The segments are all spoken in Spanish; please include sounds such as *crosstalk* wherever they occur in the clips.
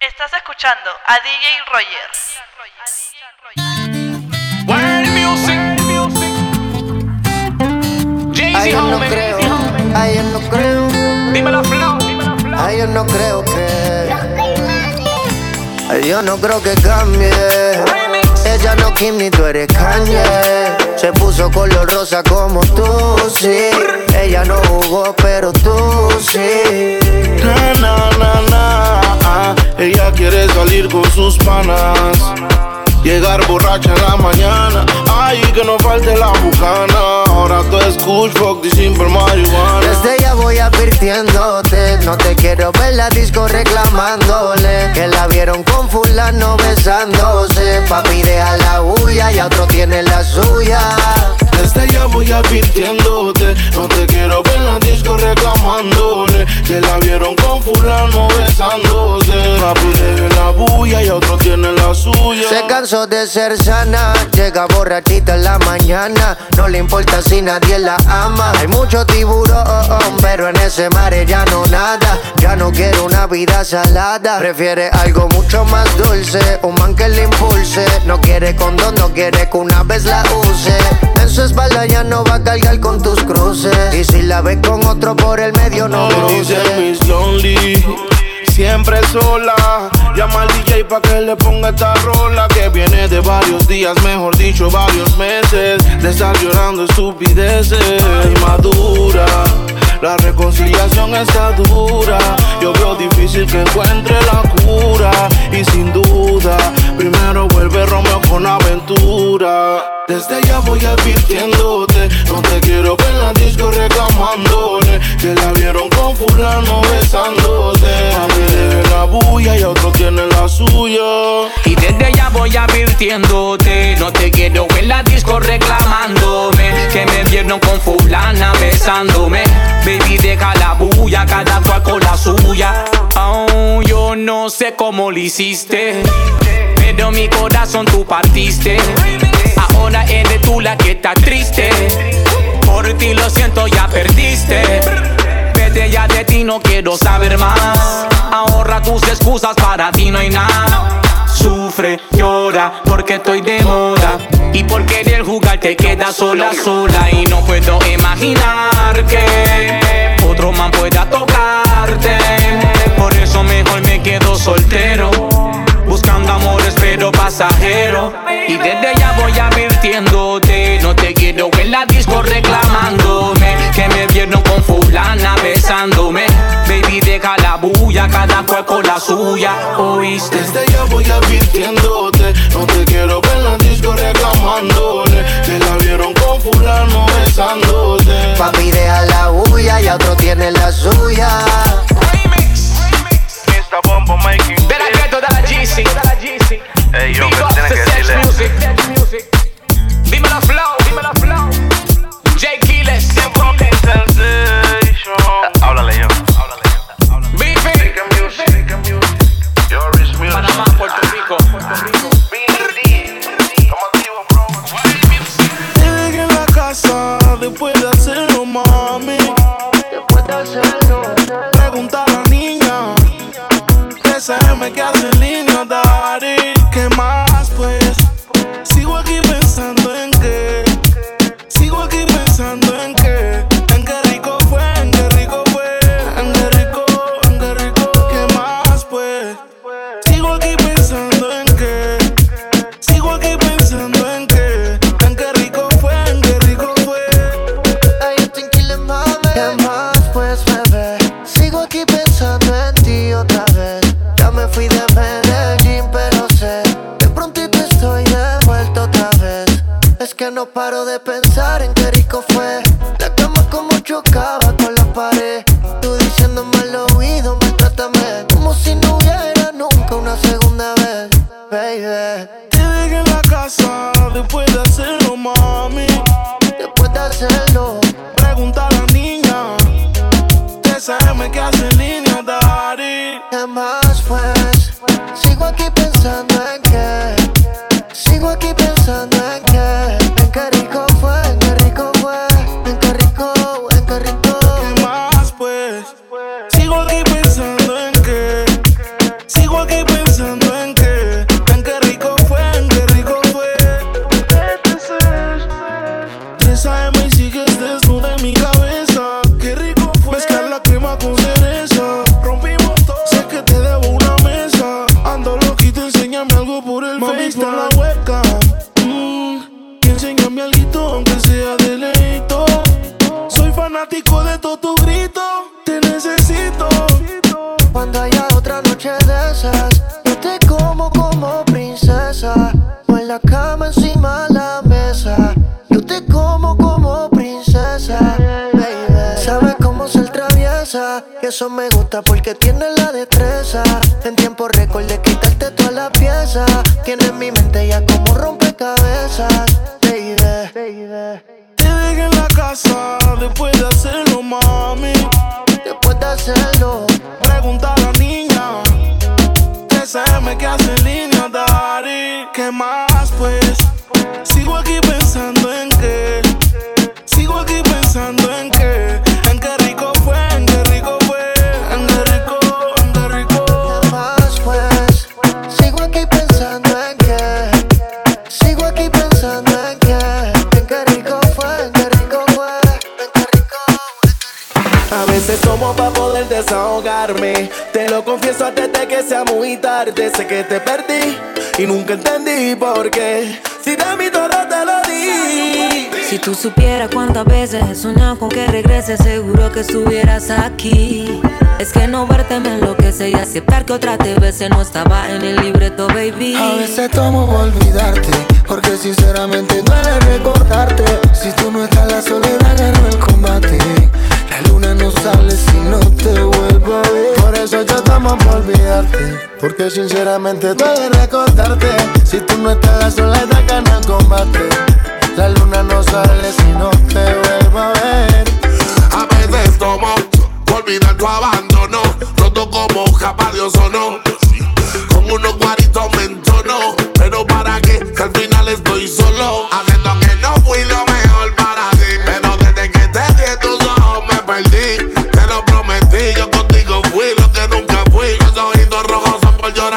Estás escuchando a DJ Rogers. Ay, yo no creo, ay, yo no creo, Dímelo, Flow. ay, yo no creo que. Ay, yo no creo que cambie. Ella no Kim ni tú eres Kanye. Se puso color rosa como tú, sí. Ella no jugó, pero tú sí. Na, na, na, na, ah. Ella quiere salir con sus panas. Llegar borracha en la mañana. Ay, que no falte la bucana. Ahora tú es kush, fuck simple marihuana. Desde ya voy advirtiéndote, no te quiero ver la disco reclamándole que la vieron con fulano besándose. Papi deja la huya y a otro tiene la suya. Desde ya voy advirtiéndote. No te quiero ver en la disco reclamándole. Que la vieron con fulano besándose. Papi deje la bulla y otro tiene la suya. Se cansó de ser sana, llega borrachita en la mañana. No le importa si nadie la ama. Hay mucho tiburón, pero en ese mar ya no nada. Ya no quiere una vida salada. Prefiere algo mucho más dulce, un man que le impulse. No quiere condón, no quiere que una vez la use. En espalda ya no va a cargar con tus cruces. Y si la ves con otro por el medio, no Me cruce. dice Miss Lonely, siempre sola. Llama al DJ pa' que le ponga esta rola que viene de varios días, mejor dicho, varios meses. De estar llorando estupideces, madura. La reconciliación está dura. Yo veo difícil que encuentre la cura. Y sin duda, primero vuelve Romeo con aventura. Desde ya voy advirtiéndote. No te quiero ver en la disco reclamándole. Que la vieron con fulano besándose. A mí la bulla y a otro tiene la suya. Y desde ya voy advirtiéndote. No te quiero en la disco reclamándome. Que me vieron con fulana besándome. Baby, deja la bulla, cada cual con la suya. Oh, yo no sé cómo lo hiciste. Pero mi corazón tú partiste. Ahora eres tú la que está triste. Por ti lo siento, ya perdiste. Vete ya de ti, no quiero saber más. Ahorra tus excusas, para ti no hay nada. Sufre, llora, porque estoy de moda. Y por querer jugar te quedas sola, sola. Y no puedo imaginar que otro man pueda tocarte. Eso mejor me quedo soltero. Buscando amores pero pasajero Y desde ya voy advirtiéndote No te quiero en la disco reclamándome Que me vieron con fulana besándome Baby deja la bulla, cada cual con la suya ¿Oíste? Desde ya voy advirtiéndote. No te quiero ver en la disco reclamándole. Que la vieron con fulano besándose. Papi deja la huya y a otro tiene la suya. Mr. Bombo making De la ghetto, de la GC Ey, yo, Big ¿qué up tienes que Sex decirle? Music Dímelo flow, dímelo flow J. Fucking sensation. Háblale yo. Háblale yo. Háblale. Music. Music. Music. Panamá, Puerto Rico SM que eso me gusta Sé que te perdí y nunca entendí por qué. Si de mi todo te lo di. Si tú supieras cuántas veces he soñado con que regreses, seguro que estuvieras aquí. Es que no verte me enloquece y aceptar que otra te bese no estaba en el libreto, baby. A veces tomo olvidarte, porque sinceramente duele recordarte. Si tú no estás, la soledad ganó el combate. La luna no sale si no te vuelvo a ver. Por eso yo tomo por olvidarte, porque sinceramente duele recordarte. Si tú no estás, la soledad ganó el combate. La luna no sale si no te vuelvo a ver. A veces tomo olvidar tu abandono. Roto como capa de ozono. Con unos guaritos me entono. Pero para qué, que al final estoy solo.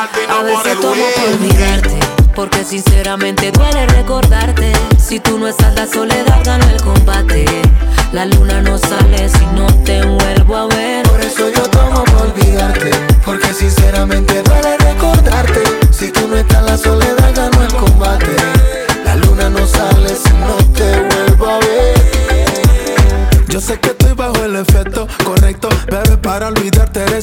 A por veces el tomo por olvidarte, porque sinceramente duele recordarte. Si tú no estás, la soledad ganó el combate. La luna no sale si no te vuelvo a ver. Por eso yo tomo por olvidarte, porque sinceramente duele recordarte. Si tú no estás, la soledad ganó el combate. La luna no sale si no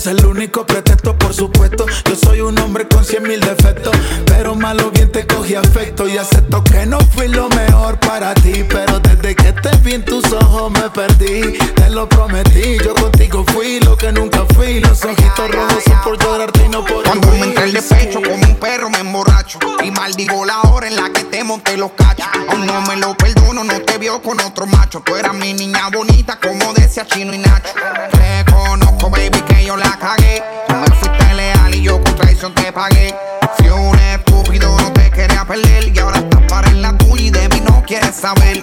eres el único pretexto, por supuesto. Yo soy un hombre con cien mil defectos, pero malo bien te cogí afecto y acepto que no fui lo mejor para ti, pero desde que te vi en tus ojos me perdí. Te lo prometí, yo contigo fui lo que nunca fui. Los ojitos rojos son por llorarte y no por Cuando me entré el despecho como un perro me emborracho Y maldigo la hora en la te Aún no me lo perdono, no te vio con otro macho. Tú eras mi niña bonita como decía Chino y Nacho. Te conozco baby que yo la cagué. Tú me fuiste leal y yo con traición te pagué. Fui un estúpido, no te quería perder Y ahora estás para en la tuya y de mí no quieres saber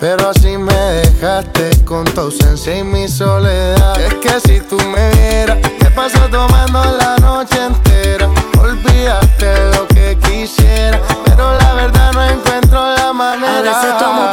Pero así me dejaste con tu ausencia y mi soledad. Es que si tú me vieras, te paso tomando la noche entera. Olvídate lo que quisiera, pero la verdad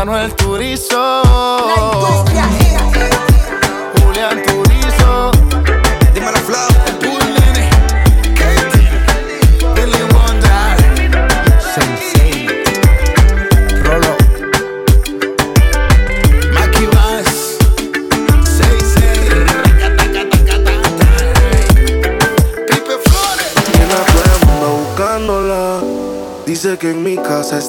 Manuel Turizo.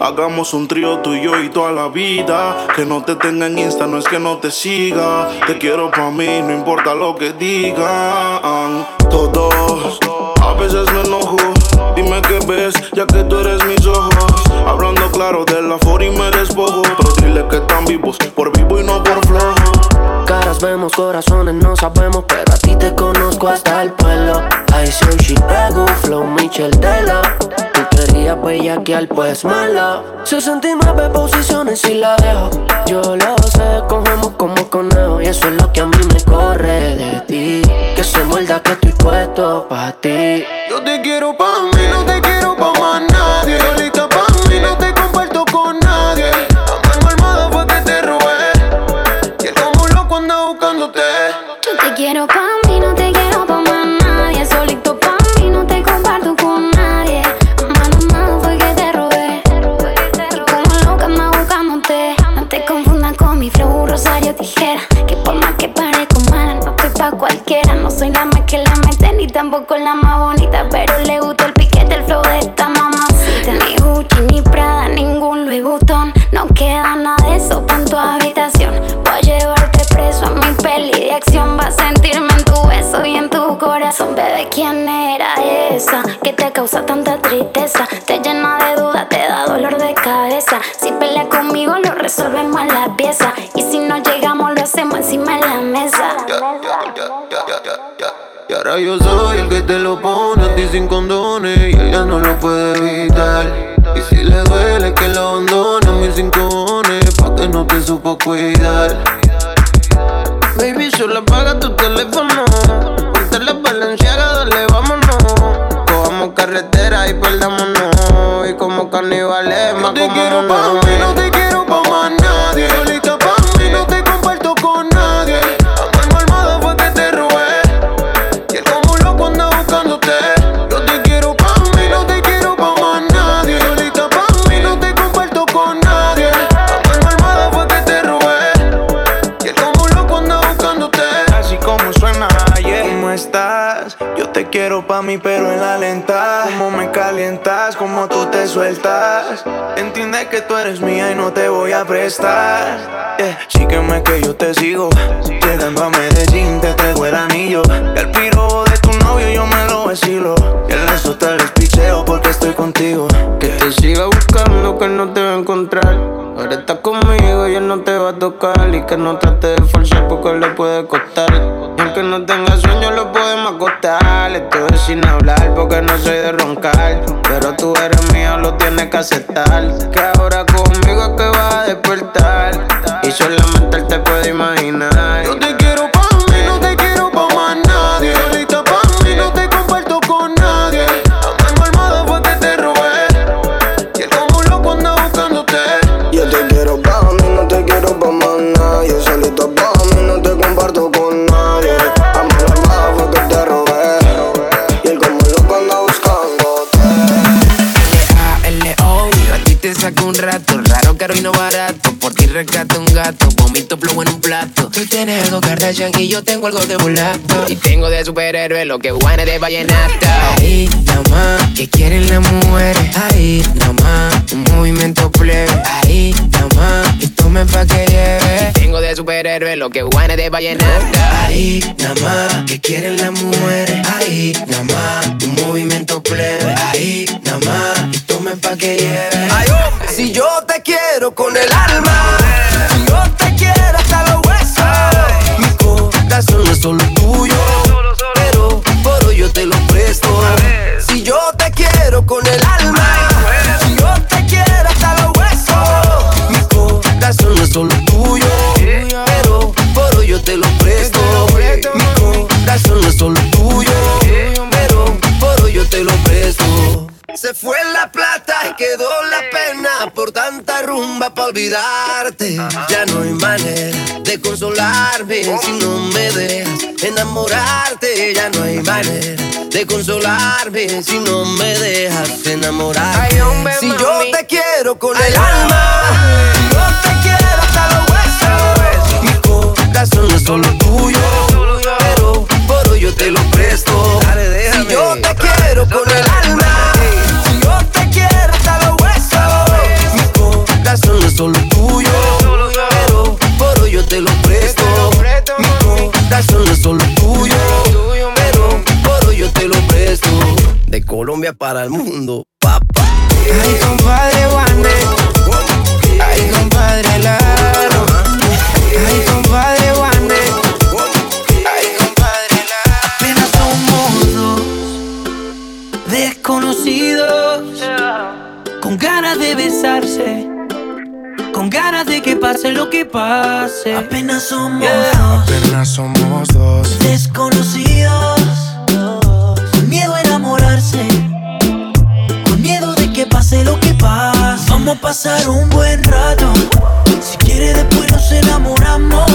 Hagamos un trío tú y yo y toda la vida. Que no te tenga en Insta, no es que no te siga. Te quiero pa' mí, no importa lo que digan. Todos, a veces me enojo. Dime qué ves, ya que tú eres mis ojos. Hablando claro de la for y me despojo. Pero dile que están vivos, por vivo y no por flojo. Caras vemos, corazones no sabemos, pero a ti te conozco hasta el pueblo. I say she pego, flow Michel Dela. Tú querías bellaquear, pues mala. 69 posiciones y la dejo. Yo lo sé, cogemos como conejo. Y eso es lo que a mí me corre de ti. Que se muerda que estoy puesto pa' ti. Yo te quiero pa' Bebé, ¿quién era esa que te causa tanta tristeza? Te llena de dudas, te da dolor de cabeza. Si pelea conmigo, lo resolvemos en la pieza. Y si no llegamos, lo hacemos encima de la mesa. Y ahora yo soy el que te lo pone a ti sin condones y ella no lo puede evitar. Y si le duele que lo abandone a mis cinco cojones, pa' que no te supo cuidar. Baby, solo apaga tu teléfono. Ponte la valenciaga, dale, vámonos. Cojamos carretera y perdámonos. Y como carnivales, más te quiero pa' mí, no te quiero pa' más nadie. Pero en la lenta. Cómo me calientas, cómo tú te sueltas. Entiende que tú eres mía y no te voy a prestar. Yeah. Sígueme que yo te sigo. Llegando a Medellín, te traigo el anillo. El piro de tu novio yo me lo vacilo. Y el resto te lo picheo porque estoy contigo. Que te siga buscando, que no te va a encontrar. Ahora estás conmigo y él no te va a tocar. Y que no trate de forzar porque le puede costar. Y aunque no tenga sueño, lo podemos acostar. Estoy sin porque no soy de roncar. Pero tú eres mío, lo tienes que aceptar. Que ahora conmigo es que vas a despertar. Y solamente él te puede imaginar. Rescato un gato, vomito plomo en un plato. Tú tienes algo Kardashian y yo tengo algo de mulato. Y tengo de superhéroe lo que guane de vallenato. Ahí, nada más, que quieren las mujeres. Ahí, nada más, un movimiento plebe. Ahí, nada tomen pa' que lleve. Tengo de superhéroe lo que guane de vallenato. Ahí, nada más, que quieren las mujeres. Ahí, nada más, un movimiento plebe. Ahí, nada más, y tomen pa' que lleve. Si yo te quiero con el alma, si yo te quiero hasta los huesos, mi corazón no tuyo. Pero por hoy yo te lo presto. Si yo te quiero con el alma, te lo presto. Mi corazón no es solo tuyo. Pero por hoy yo te lo presto. Se fue la plata y quedó la pena por tanta rumba para olvidarte. Ya no hay manera de consolarme si no me dejas enamorarte. Ya no hay manera de consolarme si no me dejas enamorarte. Si yo te quiero con el alma, corazón no es solo tuyo, pero por hoy yo te lo presto. Si yo te quiero con el alma, si yo te quiero hasta los huesos, mi corazón no es solo tuyo, pero por hoy yo te lo presto. Mi corazón no es solo tuyo, pero por hoy yo te lo presto. De Colombia para el mundo, papá. Ay, compadre Wande. Ay, compadre Laro. Ay, compadre Wande. Ay, compadre. Apenas somos dos desconocidos. Con ganas de besarse. Con ganas de que pase lo que pase. Apenas somos dos Apenas somos dos. desconocidos. Con miedo a enamorarse. Con miedo de que pase lo que pase. Vamos a pasar un buen rato. Si quiere después nos enamoramos.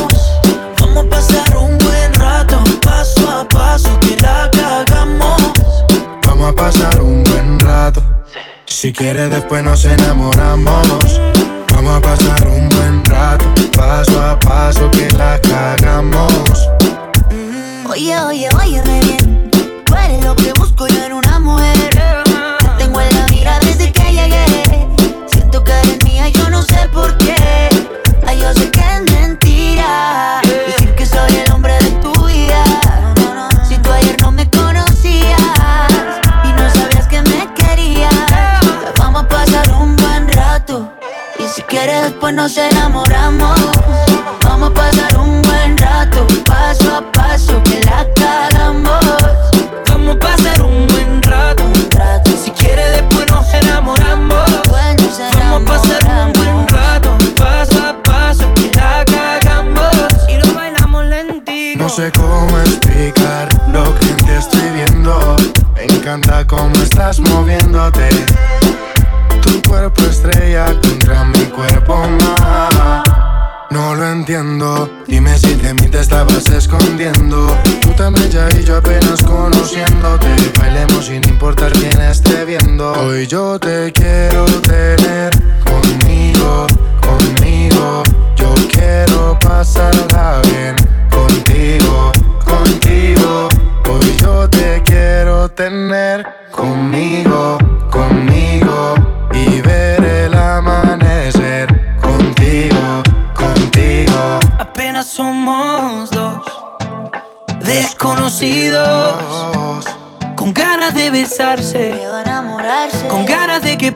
Vamos a pasar un buen rato. Paso a paso que la cagamos. Vamos a pasar un buen rato. Si quieres después nos enamoramos. Vamos a pasar un buen rato. Paso a paso que la cagamos. Oye, oye, oye, re bien. Tú eres lo que busco yo en una mujer. Te tengo en la mira desde que llegué. Siento que eres mía, yo no sé por qué. Yo sé que mentira. Decir que soy el hombre de tu vida. Si tú ayer no me conocías y no sabías que me querías, vamos a pasar un buen rato. Y si quieres, después nos enamoramos.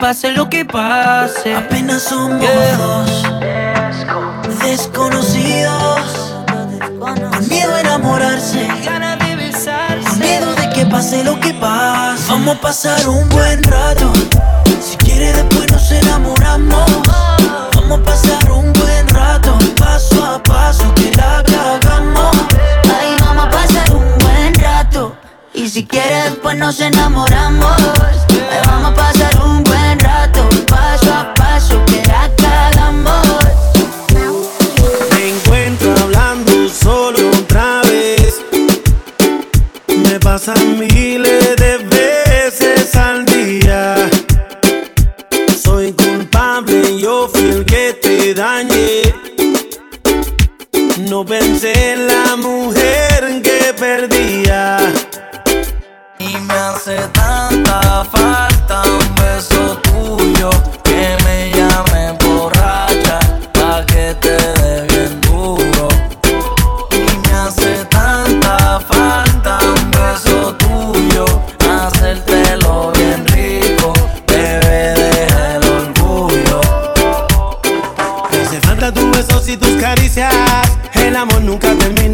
Pase lo que pase. Apenas somos dos desconocidos. Con miedo a enamorarse. Con miedo de que pase lo que pase. Vamos a pasar un buen rato. Si quiere después nos enamoramos. Vamos a pasar un buen rato. Paso a paso que la cagamos. Ay, vamos a pasar un buen rato. Y si quieres, después nos enamoramos.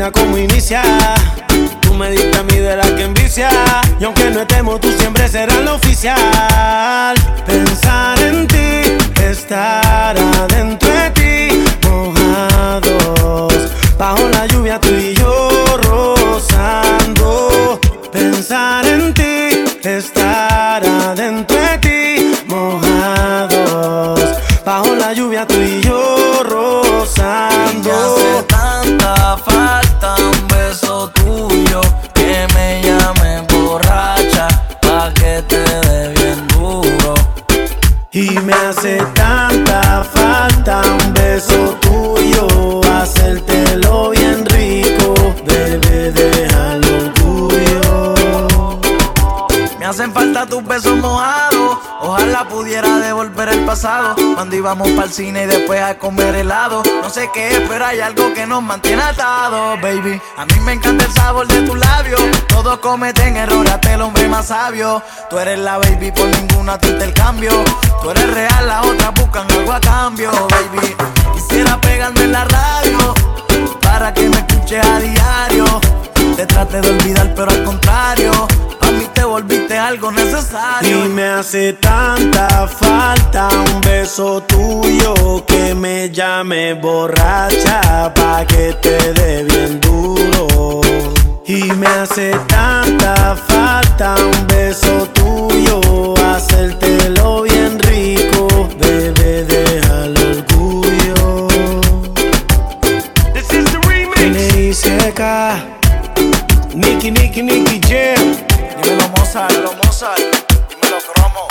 mira cómo inicia. Tú me diste a mí de la que envicia. Y aunque no estemos, tú siempre serás la oficial. Pensar en ti, estar adentro Cuando íbamos para el cine y después a comer helado. No sé qué es, pero hay algo que nos mantiene atados, baby. A mí me encanta el sabor de tus labios. Todos cometen errores, hasta el hombre más sabio. Tú eres la baby, por ninguna te intercambio. Tú eres real, las otras buscan algo a cambio, baby. Quisiera pegarme en la radio para que me escuches a diario. Te trate de olvidar, pero al contrario, a mí te volviste algo necesario. Y me hace tanta falta un beso tuyo que me llame borracha pa' que te dé bien duro. Y me hace tanta falta un beso tuyo, hacértelo bien rico, bebé, deja el orgullo. This is the remix. Nicky, Nicky, Nicky Jam. Dímelo Mozart, dímelo Mozart, dímelo Cromo.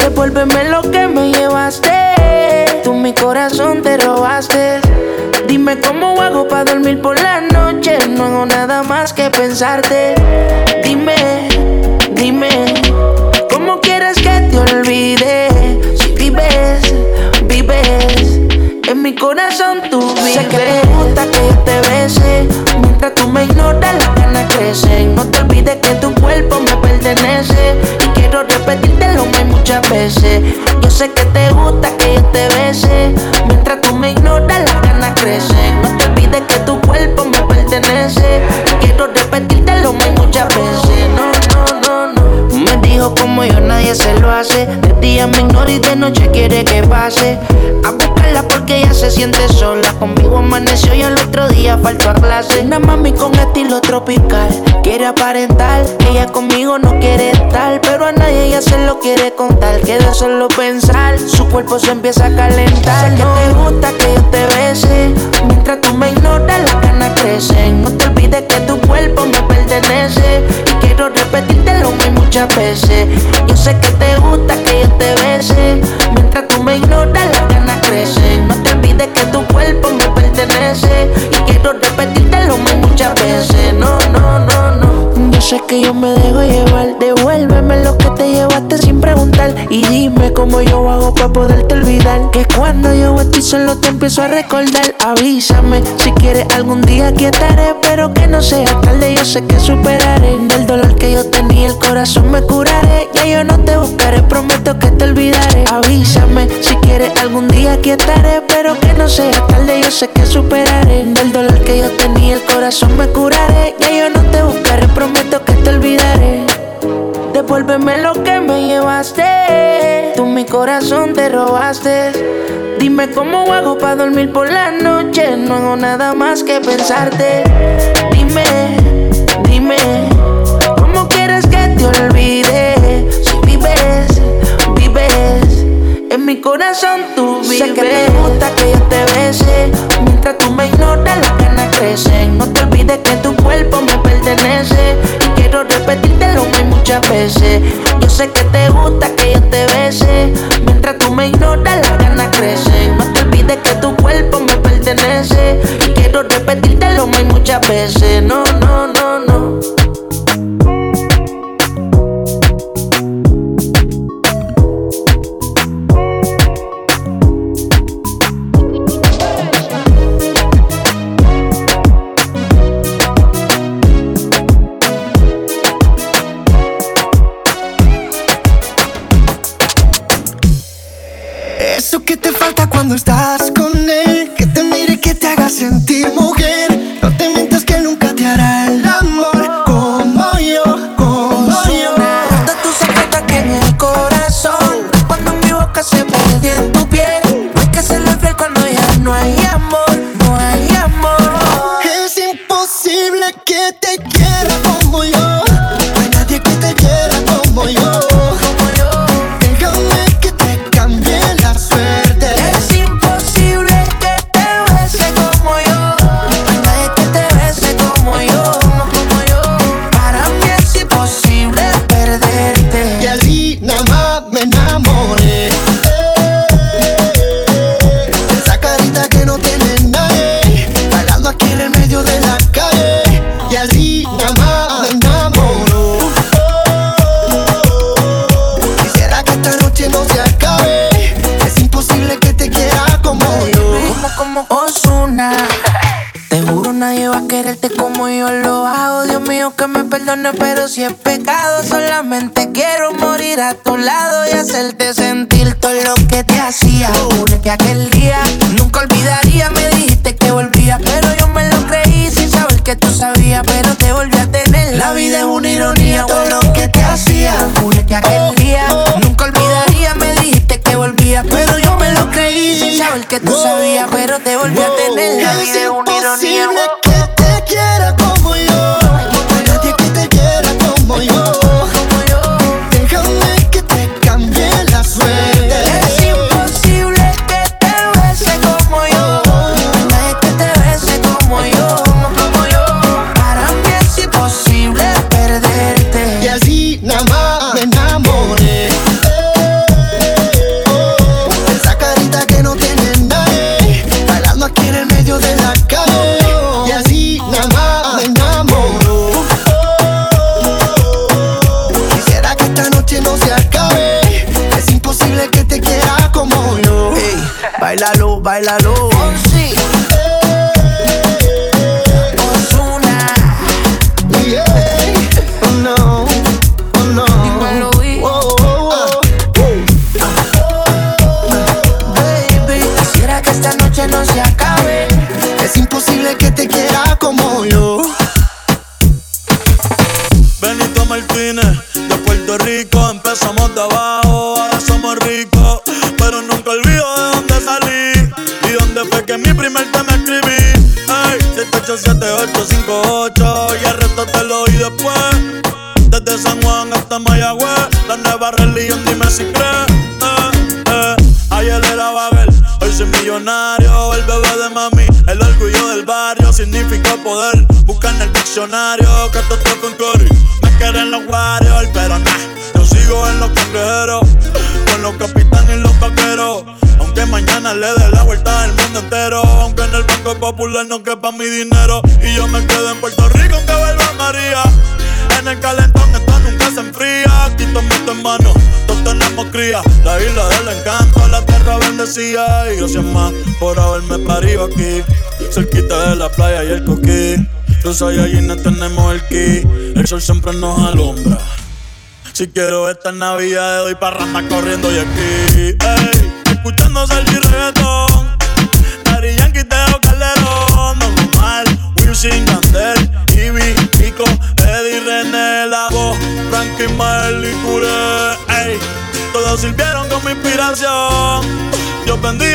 Devuélveme lo que me llevaste. Tú mi corazón te robaste. Dime cómo hago para dormir por la noche. No hago nada más que pensarte. Dime, dime, ¿cómo quieres que te olvide? En mi corazón tú vives. Sé que te gusta que yo te bese. Mientras tú me ignoras, las ganas crecen. No te olvides que tu cuerpo me pertenece. Y quiero repetírtelo muchas veces. Yo sé que te gusta que yo te bese. Mientras tú me ignoras, las ganas crecen. No te olvides que tu cuerpo me pertenece. Y quiero repetírtelo muchas veces. No, no, no, no. Me dijo como yo nadie se lo hace. De día me ignora y de noche quiere que pase. Siente sola. Conmigo amaneció y al otro día faltó a clase. Una mami con estilo tropical. Quiere aparentar, ella conmigo no quiere estar. Pero a nadie ella se lo quiere contar. Que de solo pensar, su cuerpo se empieza a calentar. Sé que te gusta que yo te bese. Mientras tú me ignoras, las ganas crecen. No te olvides que tu cuerpo me pertenece. Y quiero repetírtelo muy muchas veces. Yo sé que te gusta que yo te bese. Sé que yo me dejo llevar. Devuélveme lo que te llevaste Y dime cómo yo hago para poderte olvidar. Que cuando yo estoy solo te empiezo a recordar. Avísame si quieres algún día aquí. Pero que no sea tarde, yo sé que superaré. Del dolor que yo tenía, el corazón me curaré. Ya yo no te buscaré, prometo que te olvidaré. Avísame si quieres algún día aquí estaré. Pero que no sea tarde, yo sé que superaré. Del dolor que yo tenía, el corazón me curaré. Ya yo no te buscaré, prometo que te olvidaré. Devuélveme lo que me llevaste. Tú mi corazón te robaste. Dime cómo hago para dormir por la noche. No hago nada más que pensarte. Dime, dime, ¿cómo quieres que te olvide? Si vives, vives. En mi corazón tú vives. Sé que te gusta que yo te bese. Mientras tú me ignoras, las ganas No te olvides que tu cuerpo me pertenece. Y quiero repetírtelo muy muchas veces. Yo sé que te gusta que yo te bese. Mientras tú me ignoras, las ganas crecen. No te olvides que tu cuerpo me pertenece. Y quiero repetírtelo muy muchas veces. No, no, no, no. Eso que te falta cuando estás con él, que te mire, que te haga sentir mujer. la playa y el coquí. Los no tenemos el ki. El sol siempre nos alumbra. Si quiero esta Navidad, doy parranda corriendo y aquí. Ey, escuchando Sergi Reggaeton. Dari Yankee, Teo Calderón. Don Omar, Wilson, Gandel, Ivy, Pico, Eddie, René, La Voz, Frankie, Mael y Cure. Ey, todos sirvieron como inspiración. Yo vendí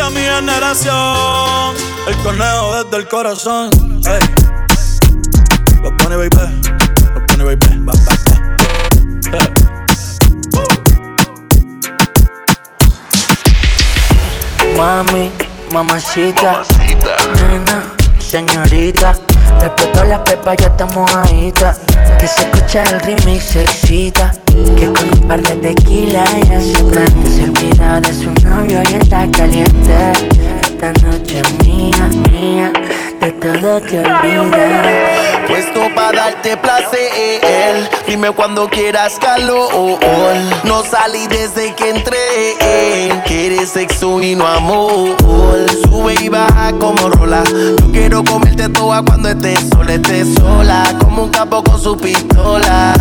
generación. El torneo desde el corazón. Ey. Lo pone baby, lo pone baby, va, va, va. Mami, mamacita, mamacita. nena, señorita, respeto las pepas, ya estamos ahí. Que se escucha el ritmo y se excita. Que con un par de tequila ya se prende Se olvida de su novio y está caliente. Esta noche es mía, mía De todo te olvidas puesto para darte placer. Dime cuando quieras calor. No salí desde que entré. Quieres sexo y no amor. Sube y baja como rola. Yo quiero comerte toda cuando estés sola, estés sola. Como un capo con su pistola.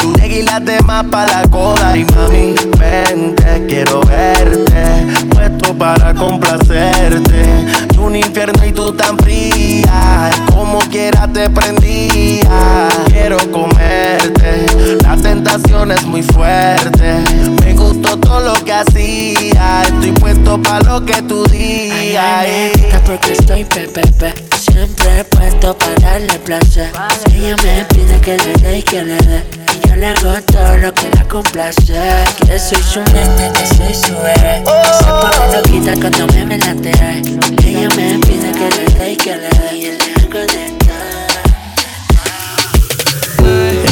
Tú y las demás para la cola. Y mami, vente, quiero verte. Puesto para complacerte un infierno y tú tan fría. Como quiera te prendía. Quiero comerte, la tentación es muy fuerte. Me gustó todo lo que hacías. Estoy puesto pa' lo que tú digas. porque estoy pepepe. Siempre puesto para darle placer. Ella me pide que le dé y que le dé yo le hago todo lo que la complace. Que soy su nene, que soy su bebé. Se pone loquita cuando me me latea. Ella me pide que le dé y que le dé y le hago de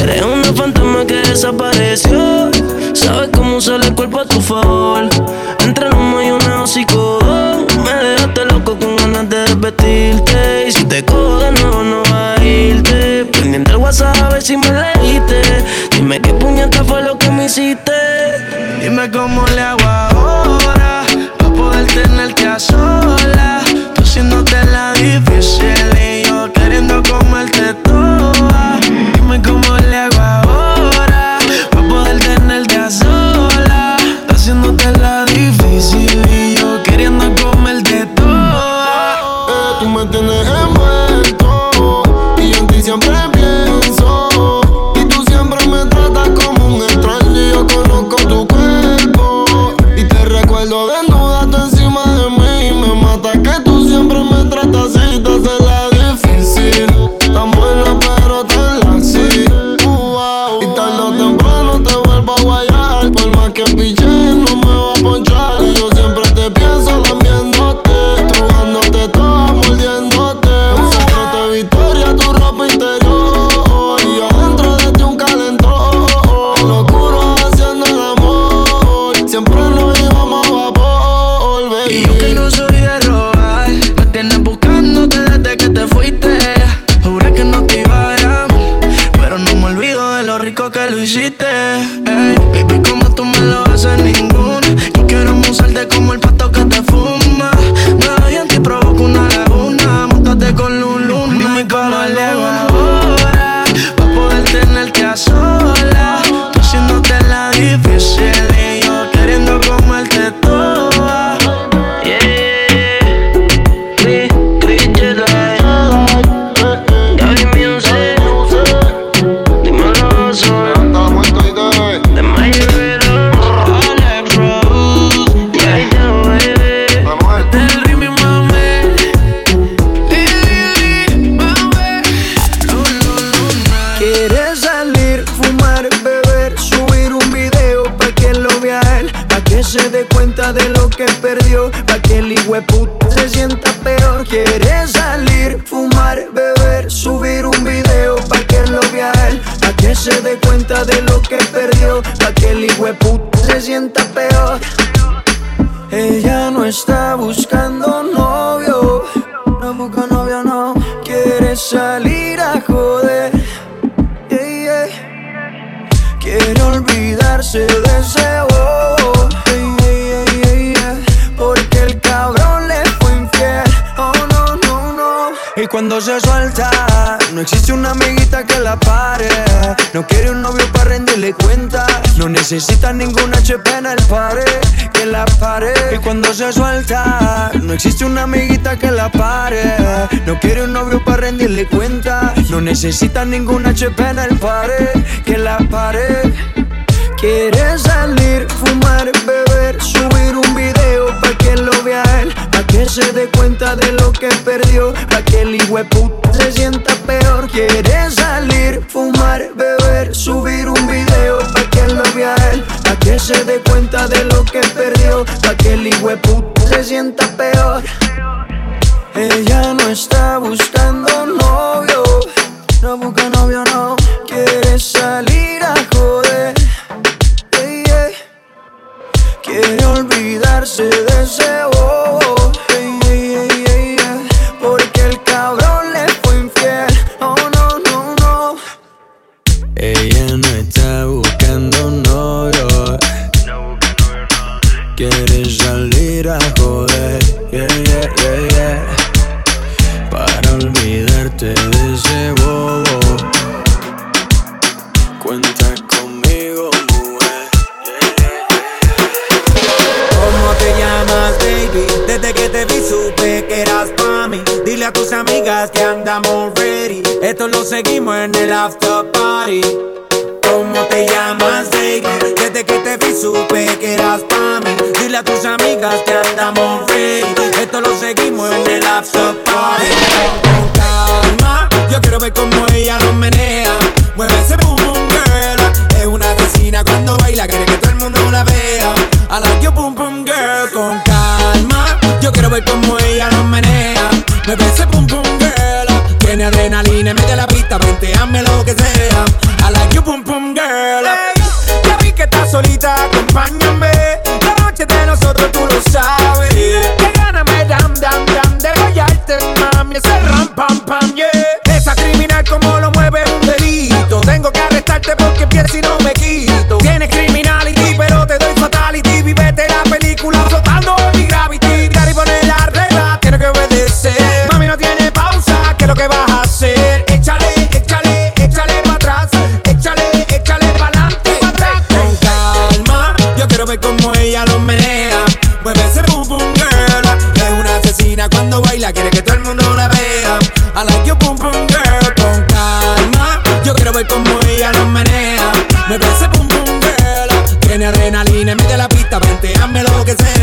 Eres una fantasma que desapareció. Sabes cómo usar el cuerpo a tu favor. Entre un humo y una hocico. Me dejaste loco con ganas de repetirte. Y si te cojo de no pasas a ver si me leíste. Dime qué puñeta fue lo que me hiciste. Dime cómo le hago ahora para poder tenerte a sol. necesita ninguna HP en el pared, que la pared quiere salir, fumar, beber, subir un video pa' que lo vea él, pa' que se dé cuenta de lo que perdió, pa' que el puta se sienta peor. Quiere salir, fumar, beber, subir un video pa' que lo vea él, pa' que se dé cuenta de lo que perdió, pa' que el puta se sienta peor. Ella no está buscando novio Seguimos en el after party. ¿Cómo te llamas, baby? Desde que te vi supe que eras para mí. Dile a tus amigas que andamos free. Esto lo seguimos en el after party. Con calma, yo quiero ver cómo ella nos menea. Mueve ese boom boom girl. Es una asesina cuando baila, quiere que todo el mundo la vea. A la que boom boom girl. Con calma, yo quiero ver cómo ella nos menea. Mueve ese boom boom girl. Tiene adrenalina, mete la pista, vente, hazme lo que sea. I like you boom boom girl. ya vi que estás solita, acompáñame. La noche de nosotros tú lo sabes. Que gana me dam dam dam de guayarte, mami. Ese ram pam pam yeah. Esa criminal como lo mueve Mueve ese boom boom girl. Tiene adrenalina, mete la pista, vente, hazme lo que sea.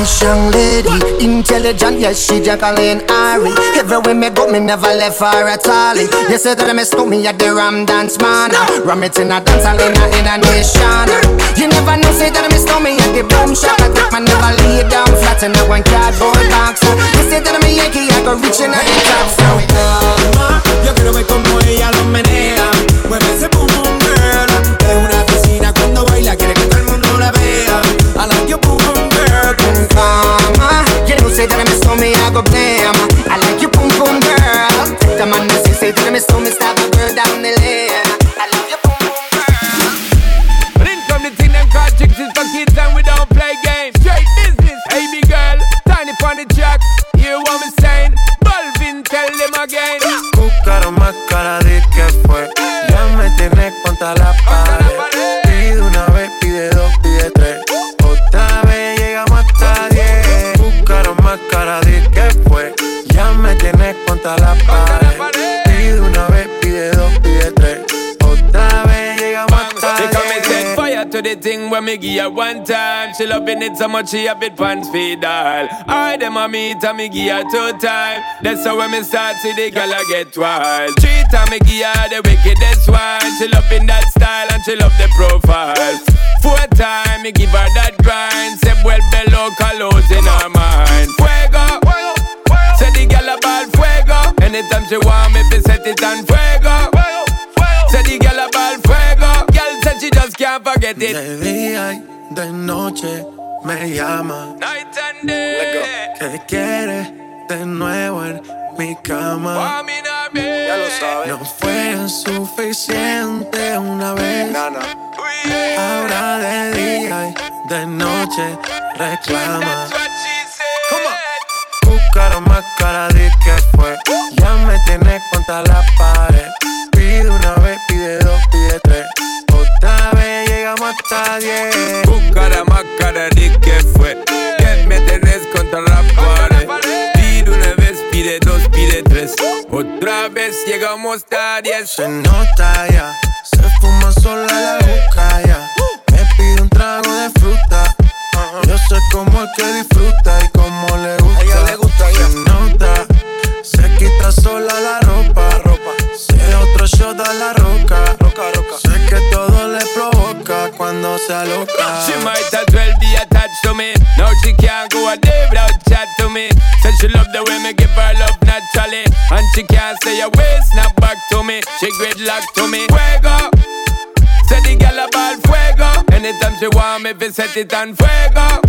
Nice young lady, intelligent, yes, she Jacqueline Ari. Everywhere me go, me never left her at all. You said that I miss me at the Ram Dance Man. Ram it in a dance hall in a, in nation. You never know, say that I miss me at the boom shop. I take my never lay down flat in a one cardboard box. You said that I'm a Yankee, I go reaching at the top. So calma, yo it so much she a bit pants feed all. I them a meet and me give her two time. That's how when me start see the girl I get wild. Three time me give her the wickedest one. She loving that style and she love the profile. Four time me give her that grind. Say well below colors in her mind. Fuego. Say the girl a ball fuego. Anytime she want me, be set it on fuego. Say the girl a ball fuego. Girl said she just can't forget it. De noche me llama. Night and day. Que quiere de nuevo en mi cama. Ya lo sabes. No fue suficiente una vez. Ahora de día y de noche reclama. Buscaron más cara de que fue. Ya me tienes contra la pared. Pide una vez, pide dos, pide tres. Otra vez llegamos hasta diez. Buscara más cara de que fue. Que me tenés contra la pared. Pide una vez, pide dos, pide tres. Otra vez llegamos a diez. Se nota ya, se fuma sola la boca ya. Me pide un trago de fruta. Yo sé cómo es que disfruta y cómo le gusta. ella le gusta Se aloca. She might as well be attached to me. Now she can't go a day without chat to me. Said she love the way me give her love naturally. And she can't say a way, snap back to me. She great gridlock to me. Fuego. Say the gal ball fuego. Anytime she want me, fi set it on fuego.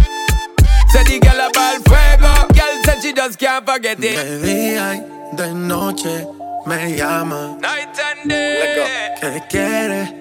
Say the gal ball fuego. Girl said she just can't forget it. De día y de noche me llama. Night and day. Que quiere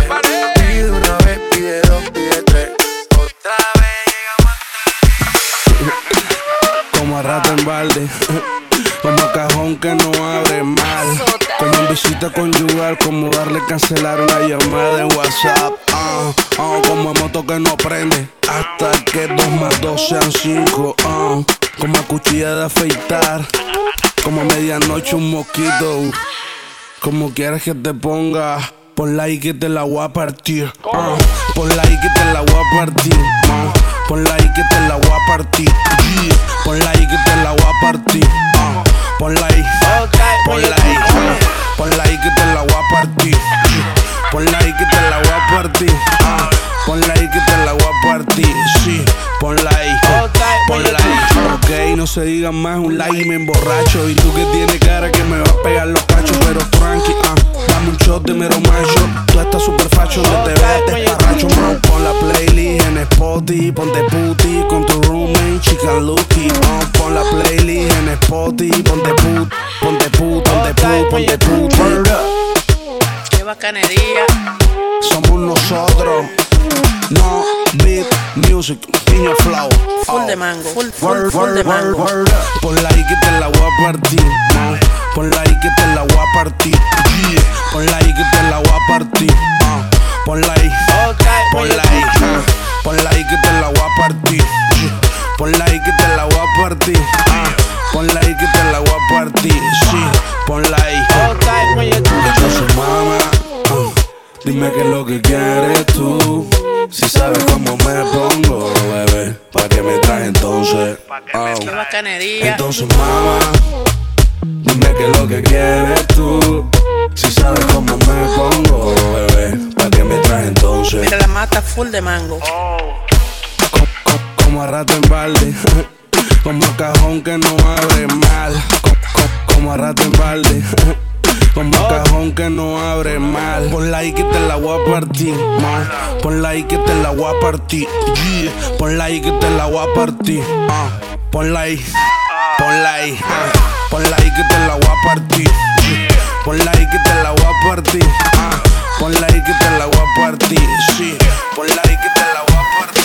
Una vez, pide dos, pide tres. Otra vez llegamos Como a rato en balde. Como a cajón que no abre mal. Como en visita conyugal, como darle cancelar una llamada en WhatsApp. ah, ah, como a moto que no prende. Hasta que dos más dos sean cinco. ah. como a cuchilla de afeitar. Como a medianoche un mosquito. Como quieras que te ponga. Por like que te la voy a partir. ah. Por que te la voy a partir. ah. Por que te la voy a partir. yeah. Por que te la voy a partir. ah. Por like. ah. Por like que te la voy a partir. Por like que te la voy a partir. Ah. Por like que te la voy a partir. Sí. Por like. Por like. Ok, no se digan más un like y me emborracho. Y tú que tienes cara que me va a pegar los cachos. Pero tranqui, ah. Dame un shot de mero macho. Tú estás super facho, no te ves man. Pon la playlist en Spotify, ponte puti con tu roommate, chica Lucky. Pon la playlist en Spotify, ponte put, ponte put, ponte put, ponte puti. Qué bacanería. Somos nosotros. No beat music, piña flow. Full de mango. Full, full, full de mango. Por like que te la voy a partir. ah. Por like que te la voy a partir. yeah. Por like que te la voy a partir. ah. Por like, por like, ah. por like que te la voy a partir. yeah. Por like que te la voy a partir. ah. Por like que te la voy a partir. Sí, por like. Entonces mama, ah, dime qué es lo que quieres tú. Si sabes cómo me pongo, bebé, ¿pa' qué me traes entonces? Bacanería. Entonces, mamá, dime qué es lo que quieres tú. Si sabes cómo me pongo, bebé, ¿pa' qué me traes entonces? Mira la mata full de mango. Como a rato en balde, *laughs* como a cajón que no abre mal. Co- co- Como a rato en balde. *laughs* Como a cajón que no abre mal. Por like que te la voy a partir, ma. Por like que te la voy a partir. Yeah. Por like que te la voy a partir. ah. Por like, por like, ah. Por like que te la voy a partir. yeah. Por like que te la voy a partir. ah. Por like que te la voy a partir. Sí. Por like que te la voy a partir.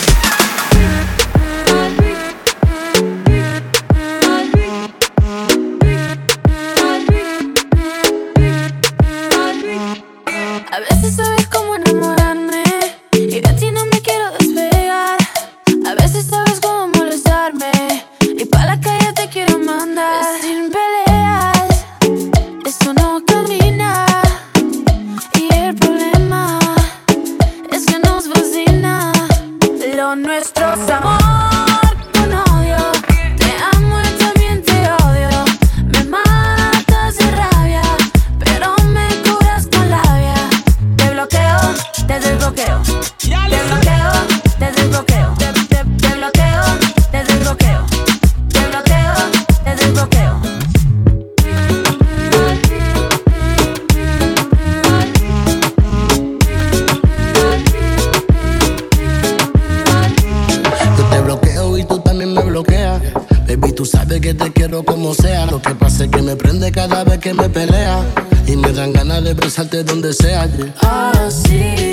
Que me pelea. Y me dan ganas de besarte donde sea. yeah. Así,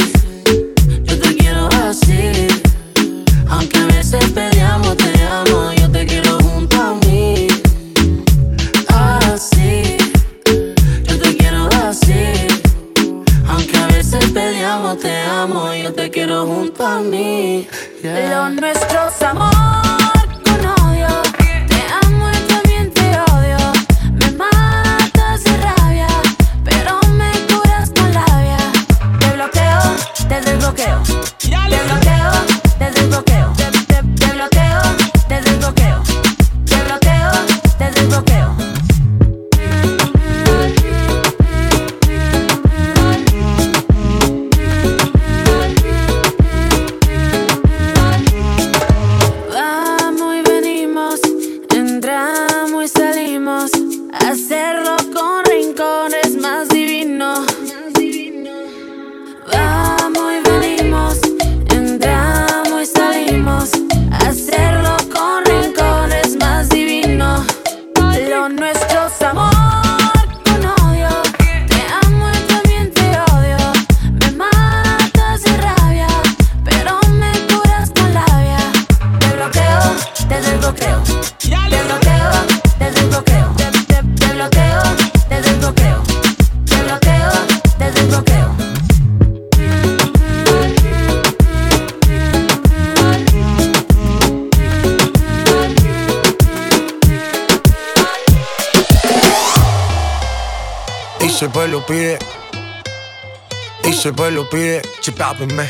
yo te quiero así. Aunque a veces peleamos, te amo. Yo te quiero junto a mí. Así, yo te quiero así. Aunque a veces peleamos, te amo. Yo te quiero junto a mí. Amor pide, me.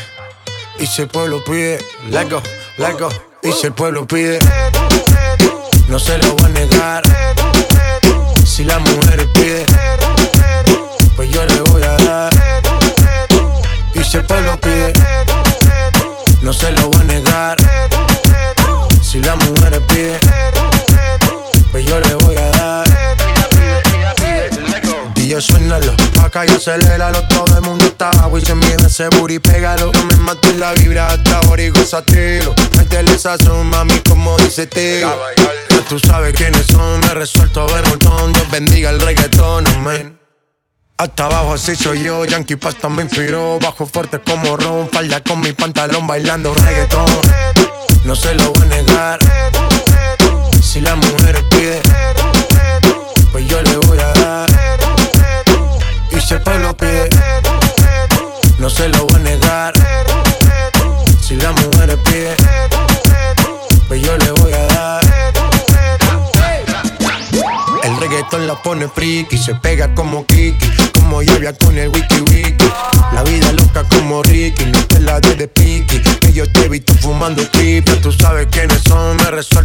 Y si el pueblo pide, let go, let go. Y si el pueblo pide, no se lo voy a negar. Si la mujer pide, pues yo le voy a dar. Y si el pueblo pide, no se lo voy a negar. Si la mujer pide, pues yo le voy a dar. Y yo suénalo, acá y aceléralo ese booty, pégalo. No me mates la vibra hasta ahora y gozatelo Métele sazón, mami, como dice tío Ya tú sabes quiénes son, me resuelto a ver un Dios bendiga el reggaetón, amén. Hasta abajo así soy yo, Yankee Pasta me inspiró Bajo fuerte como Ron, falda con mi pantalón bailando reggaetón. No se lo voy a negar. Si la mujer pide Pues yo le voy a dar. Y si el pueblo pide No se lo voy a negar Si la mujer pide Pues yo le voy a dar el reggaetón la pone friki, se pega como Kiki, como lluvia con el wiki wiki. La vida loca como Ricky, no te la de de piqui. Que yo te he visto fumando triple, tú sabes quiénes son, me resuelto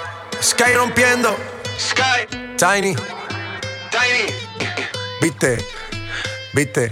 Sky rompiendo. Sky. Tiny. Tiny. Viste. Viste.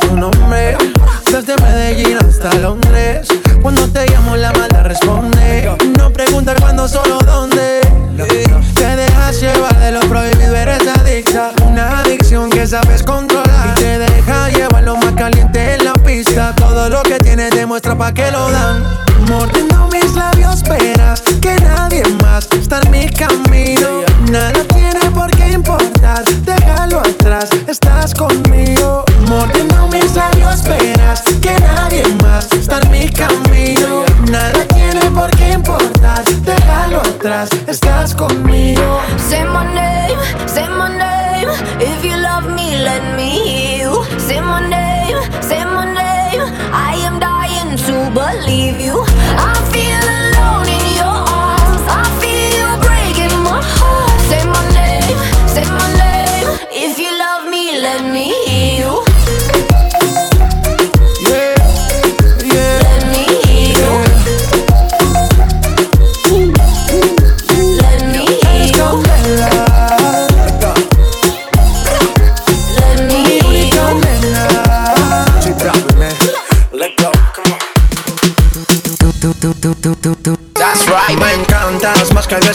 Tu nombre. Desde Medellín hasta Londres. Cuando te llamo la mala responde. No pregunta cuándo, solo dónde. Te dejas llevar de lo prohibido, eres adicta. Una adicción que sabes controlar. Y te deja llevar lo más caliente en la pista. Todo lo que tienes demuestra pa' que lo dan. Mordiendo mis labios verás que nadie más está en mi camino estás conmigo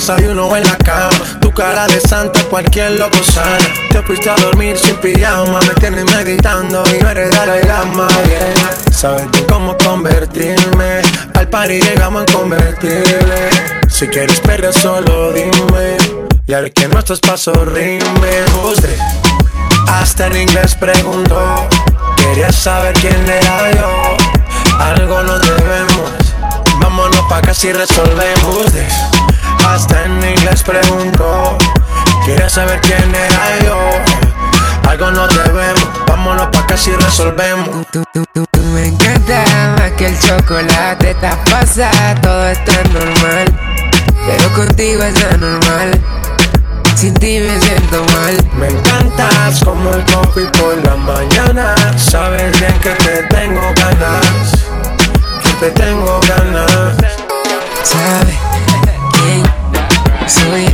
desayuno en la cama. Tu cara de santa, cualquier loco sana. Te fuiste a dormir sin pijama. Me tienes meditando y no eres Dalai Lama. Yeah. Sabes tú cómo convertirme. Al party llegamos a convertirle. Si quieres perder, solo dime. Y al que nuestros pasos rimen. Usted hasta en inglés preguntó. Quería saber quién era yo. Algo nos debemos. Vámonos pa' acá si resolvemos. Hasta en inglés preguntó. Quería saber quién era yo. Algo nos debemos. Vámonos pa' acá si resolvemos. Tú, tú, tú, tú me encanta más que el chocolate. Estás pasada, todo está normal. Pero contigo es anormal. Sin ti me siento mal. Me encantas como el coffee por la mañana. Sabes bien que te tengo ganas. Que te tengo ganas. ¿Sabes quién soy?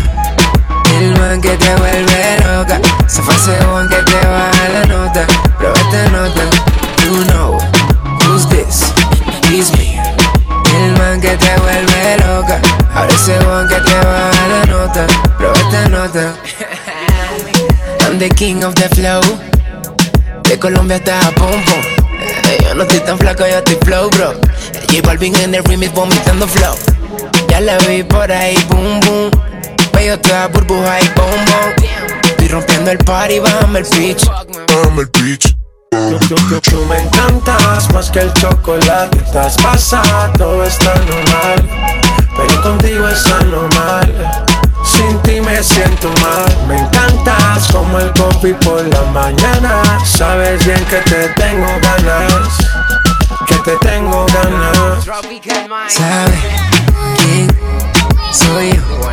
El man que te vuelve loca. Se fue ese one que te baja la nota. Prueba esta nota. You know who's this? He's me. El man que te vuelve loca. Ahora ese one que te baja la nota. Prueba esta nota. *laughs* I'm the king of the flow. De Colombia hasta Japón. Eh, Yo no estoy tan flaco, yo estoy flow, bro. J Balvin en el remix vomitando flow. Ya la vi por ahí, boom, boom. Veo toda burbuja y boom, boom. Estoy rompiendo el party, bájame el pitch. Bájame el pitch. Tú me encantas más que el chocolate. Estás pasada, todo está normal. Pero contigo es anormal. Sin ti me siento mal. Me encantas como el coffee por la mañana. Sabes bien que te tengo ganas. Que te tengo ganas. ¿Sabes soy yo?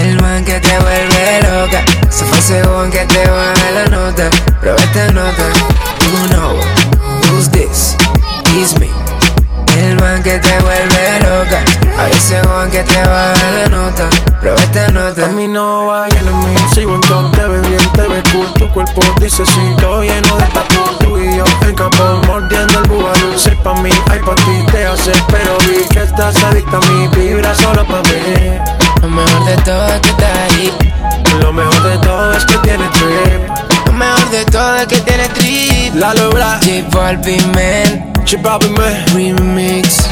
El man que te vuelve loca. Se fue ese que te baja la nota. Prueba esta nota. You know who's this? He's me. El man que te vuelve loca. A ese one que te baja la nota. Prueba esta nota. A mí no va lleno mí. Sigo en top, te ves bien, te ves cool. Tu cuerpo dice sí, todo lleno de tatu. Tú y yo en campo, mordiendo el bubalú. Sé pa' mí, ay pa' ti, te hace. Pero vi que estás adicta a mí. Vibra solo pa' mí. Lo mejor de todo es que estás ahí. Lo mejor de todo es que tienes trip. Lo mejor de todo es que tiene trip. La logra. J Balvin, man. J Balvin, man. Remix.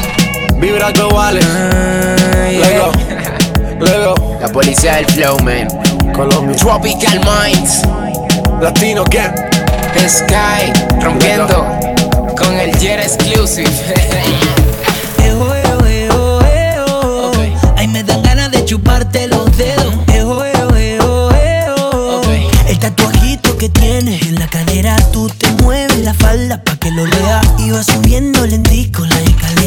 Vibra globales. Yeah. Lego. Lego. La policía del flow, man. Colombia. Tropical Minds. Latino gang. Sky. Rompiendo. Con el Jet Exclusive. *laughs* Eo, eo, eo, eo. Ay, me dan ganas de chuparte los dedos. Eo, eo, eo, eo. El tatuajito que tienes en la cadera, tú te mueves la falda pa' que lo lea. Vas subiendo lentico la escalera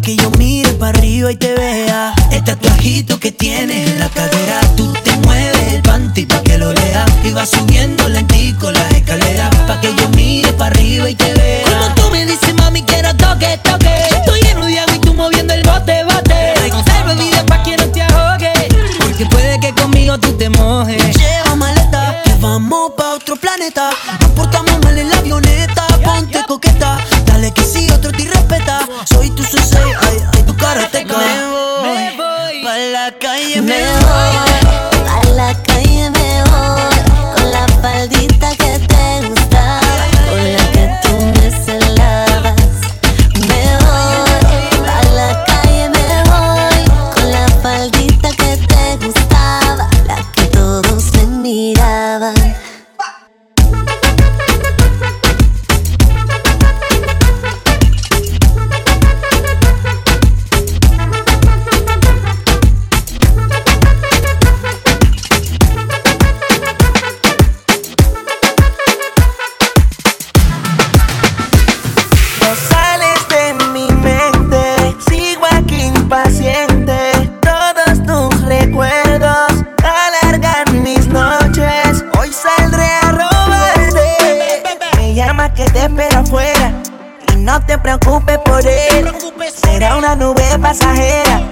que yo mire para arriba y te vea. El tatuajito que tienes en la cadera, tú te mueves el panty pa' que lo lea. Y vas subiendo lentico la escalera la calle me, voy.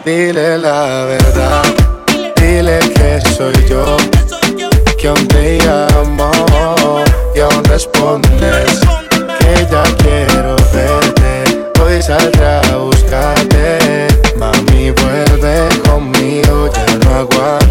Dile la verdad, dile que soy yo, que aún te llamo y aún respondes que ya quiero verte. Hoy saldré a buscarte, mami vuelve conmigo, ya no aguanto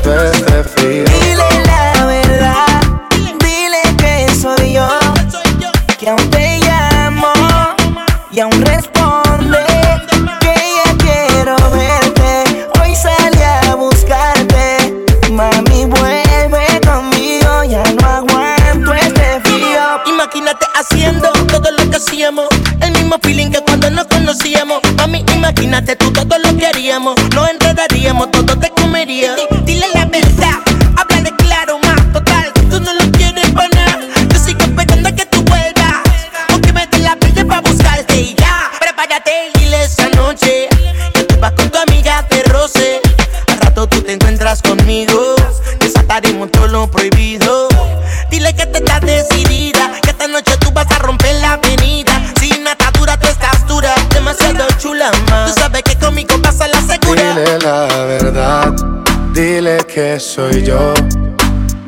yo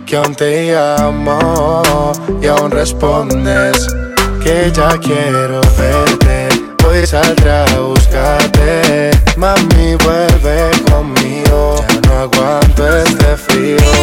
que aún te amo y aún respondes que ya quiero verte. Hoy saldrá a buscarte, mami vuelve conmigo. Ya no aguanto este frío.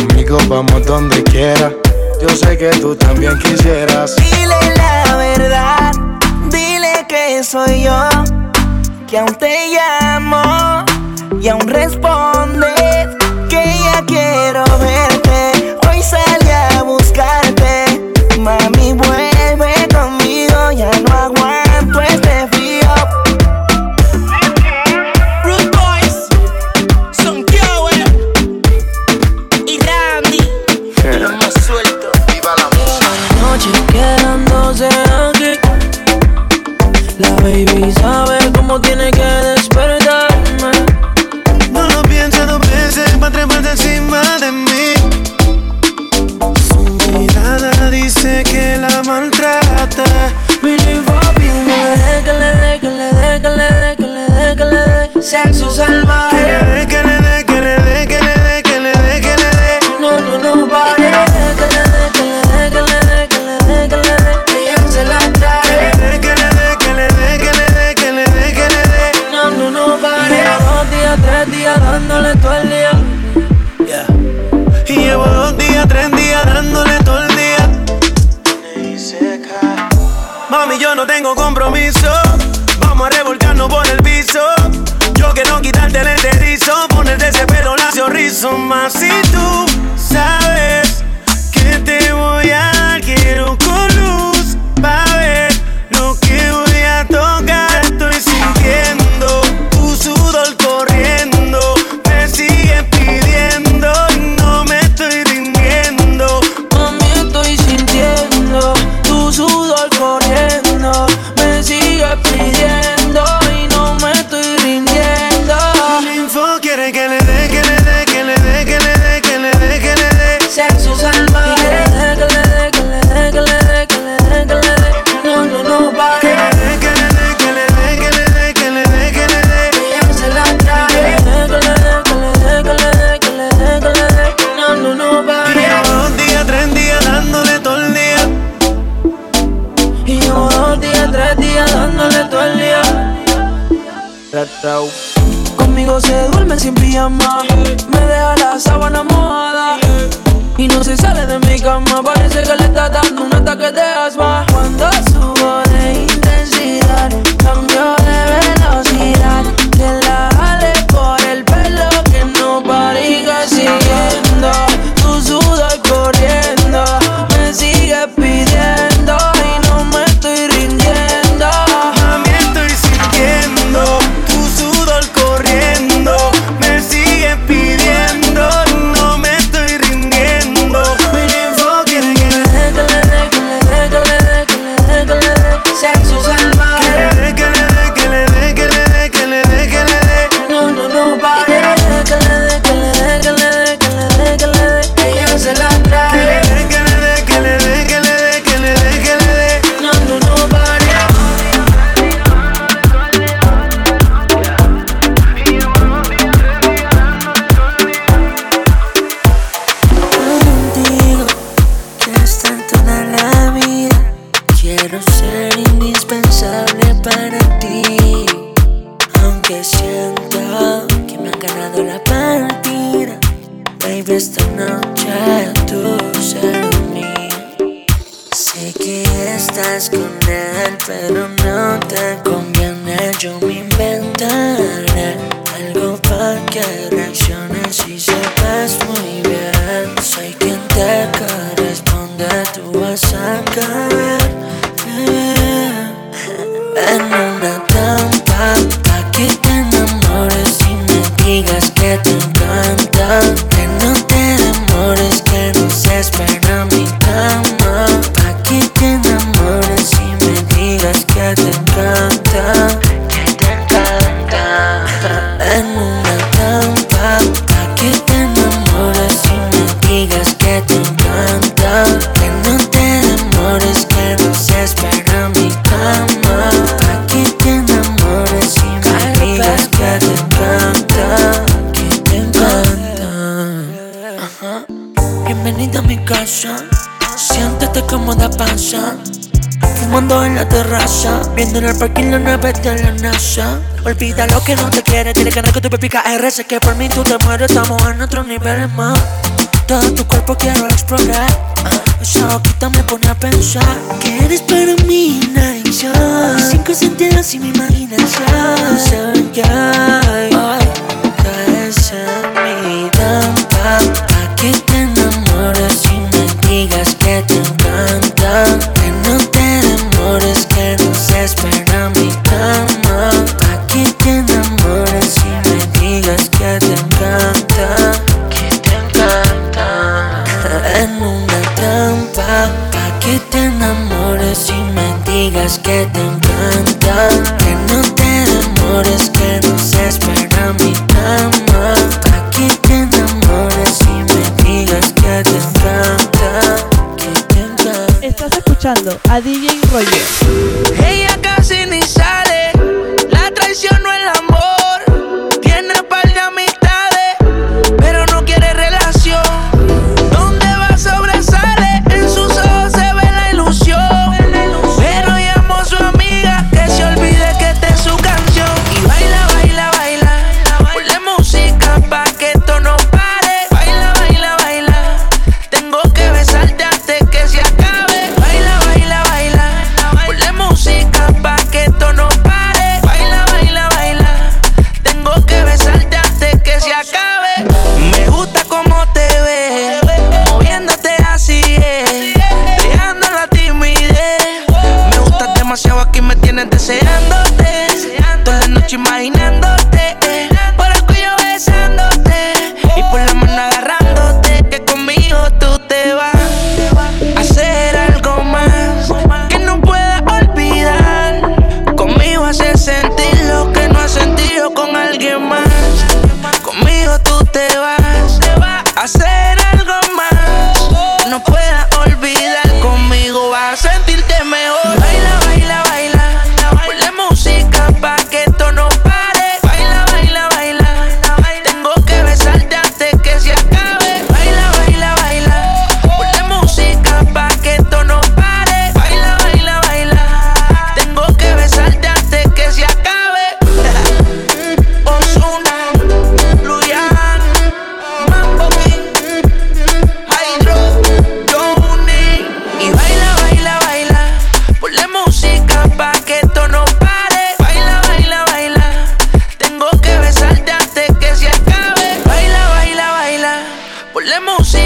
Conmigo vamos donde quiera. Yo sé que tú también quisieras. Dile la verdad, dile que soy yo. Que aún te llamo y aún respondes que ya quiero verte. Hoy sé baby's always que no que tu baby KR. Sé que por mí tú te mueres, estamos Vemos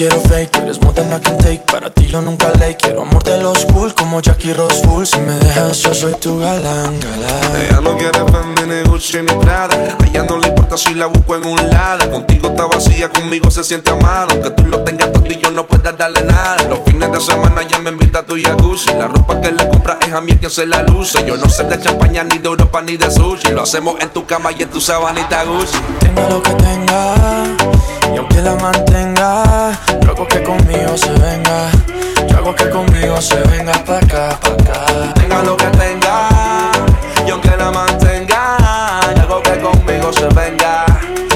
quiero fake. Tú eres more than I can take, para ti yo nunca ley. Quiero amor de los cool, como Jackie Rose Full. Si me dejas, yo soy tu galán, galán. Ella no quiere Fendi ni Gucci ni Prada A ella no le importa si la busco en un lado Contigo está vacía, conmigo se siente a mano Aunque tú lo tengas todo y yo no pueda darle nada Los fines de semana ya me invita a tu jacuzzi La ropa que le compras es a mí quien se la luce Yo no sé de champaña, ni de Europa, ni de sushi Lo hacemos en tu cama y en tu sabanita Gucci Tenga lo que tenga, aunque la mantenga, yo hago que conmigo se venga. Yo hago que conmigo se venga pa' acá, pa' acá. Tenga lo que tenga, y aunque la mantenga. Yo hago que conmigo se venga.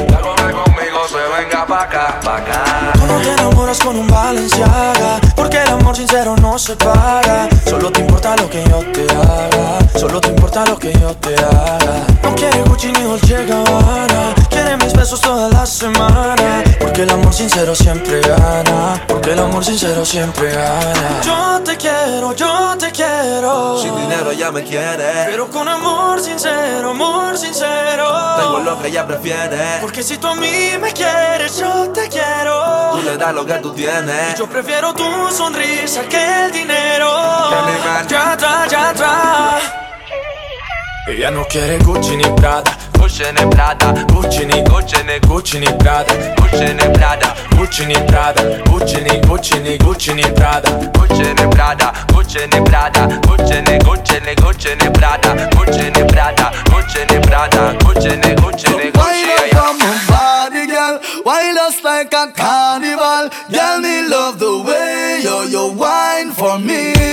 Yo hago que conmigo se venga pa' acá, pa' acá. Tú no te enamoras con un Balenciaga Porque el amor sincero no se paga. Solo te importa lo que yo te haga Solo te importa lo que yo te haga. No quiere Gucci ni Dolce Gabbana Quiere mis besos toda la semana Porque el amor sincero siempre gana. Porque el amor sincero siempre gana. Yo te quiero, yo te quiero. Sin dinero ya me quiere. Pero con amor sincero, amor sincero. Tengo lo que ella prefiere. Porque si tú a mí me quieres, yo te quiero. Tú le das lo que tú tienes. Yo prefiero tu sonrisa que el dinero. Ya atrás, ya atrás. Ella no quiere Gucci ni Prada. Gucci ni Prada. Gucci ni Gucci ni Gucci ni Prada. Gucci ni Prada. Gucci ni Prada. Gucci ni Gucci ni Gucci ni Prada. Gucci ni Prada. Gucci ni Prada. Gucci ni Gucci ni Gucci ni Prada. Gucci ni Prada. Gucci ni Prada. Gucci ni Gucci ni Gucci. Wind up on my body, girl. Wind us like a carnival. Girl, me love the way you, you wine for me.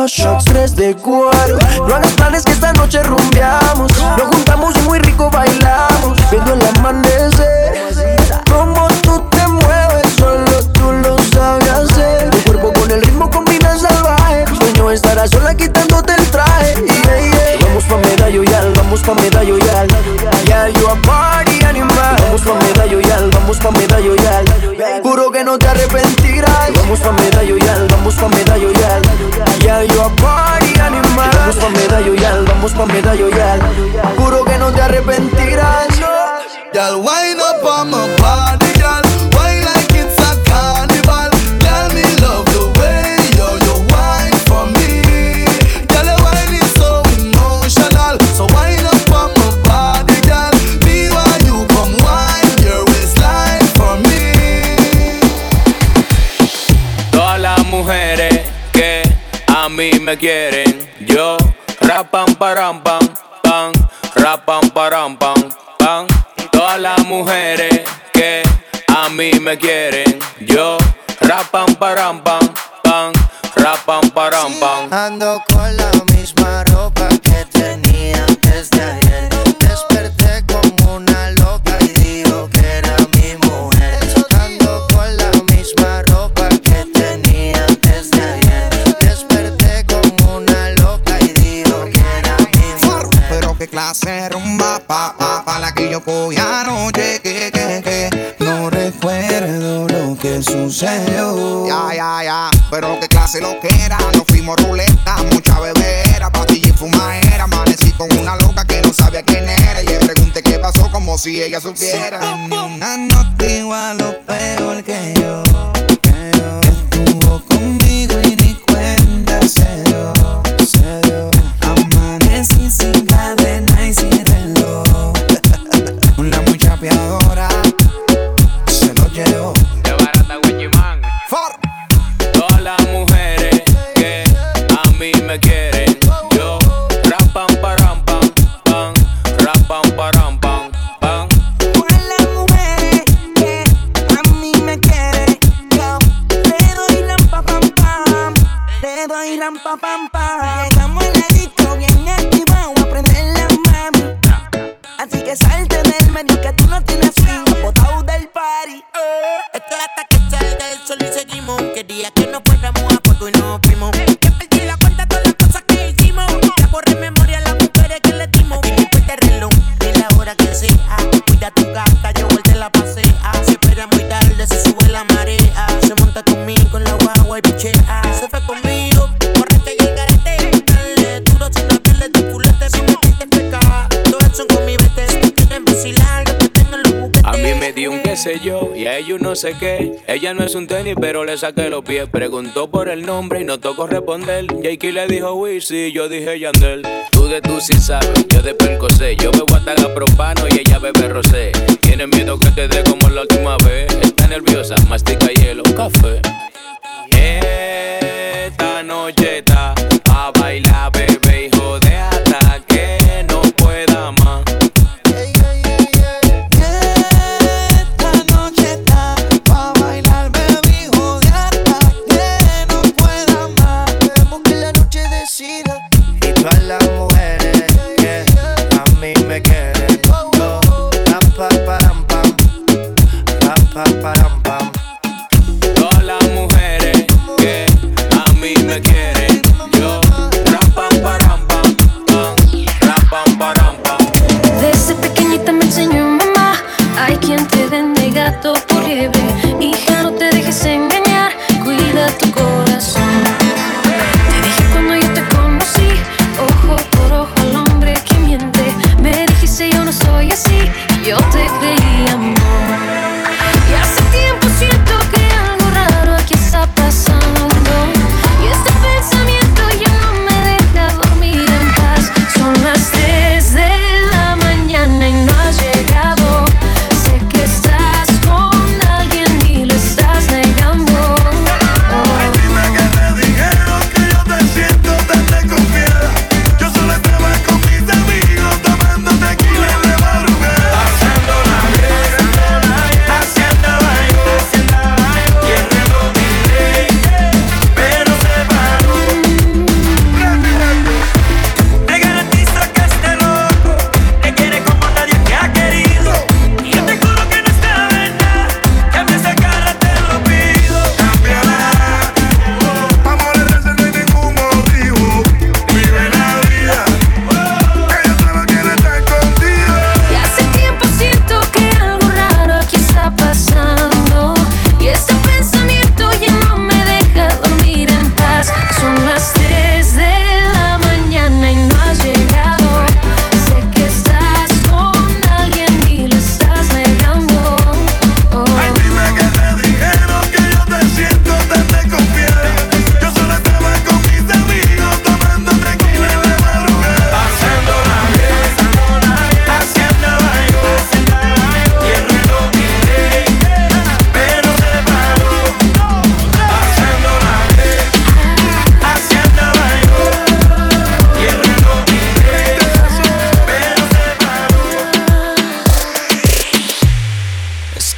Dos shots, tres de cuatro. No hagas planes que esta noche rumbeamos. Nos juntamos y muy rico bailamos. Viendo el amanecer. Como tú te mueves, solo tú lo sabes. Tu cuerpo con el ritmo combina salvaje. Sueño estar a sola quitándote el traje. Yeah. Vamos pa' medallo yal, vamos pa' medallo yal. Yeah, you a party animal. Vamos pa' medallo yal, vamos pa' medallo yal. Juro que no te arrepentirás. Vamos pa' medallo yal, vamos pa' medallo yal. Yeah, you a party animal. Vamos pa' medallo yal, vamos pa' medallo yal. Juro que no te arrepentirás. Girl, wind up on my body, me quieren, yo rapam param pam pam, rapam param pam pam. Todas las mujeres que a mí me quieren, yo rapam param pam pam, rapam param pam. Ando con la misma De rumba pa, pa, pa la que yo cogí anoche que, que, que. No recuerdo lo que sucedió. Ya, ya, ya. Pero qué clase lo que era Nos fuimos ruleta, mucha bebera Pastilla y fumadera. Amanecí con una loca que no sabía quién era. Y le pregunté qué pasó como si ella supiera. Tenía una nota igual o peor que yo y a ellos no sé qué. Ella no es un tenis, pero le saqué los pies. Preguntó por el nombre y no tocó responder. Jakey le dijo Wizzy, yo dije Yandel. Tú de tú sí sabes, yo de percosé. Yo bebo hasta propano y ella bebe rosé. Tiene miedo que te dé como la última vez. Está nerviosa, mastica hielo, café. Esta noche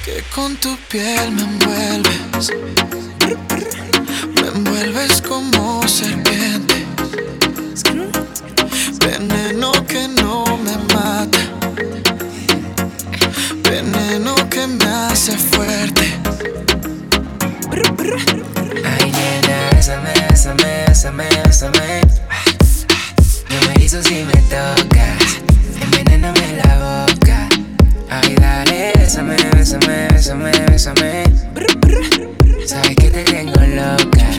Que con tu piel me envuelves. Me envuelves como serpiente. Veneno que no me mata. Veneno que me hace fuerte. Ay, nena, bésame, bésame, bésame, bésame. No me hizo si me toca bésame, bésame, bésame, bésame. Sabes que te tengo loca.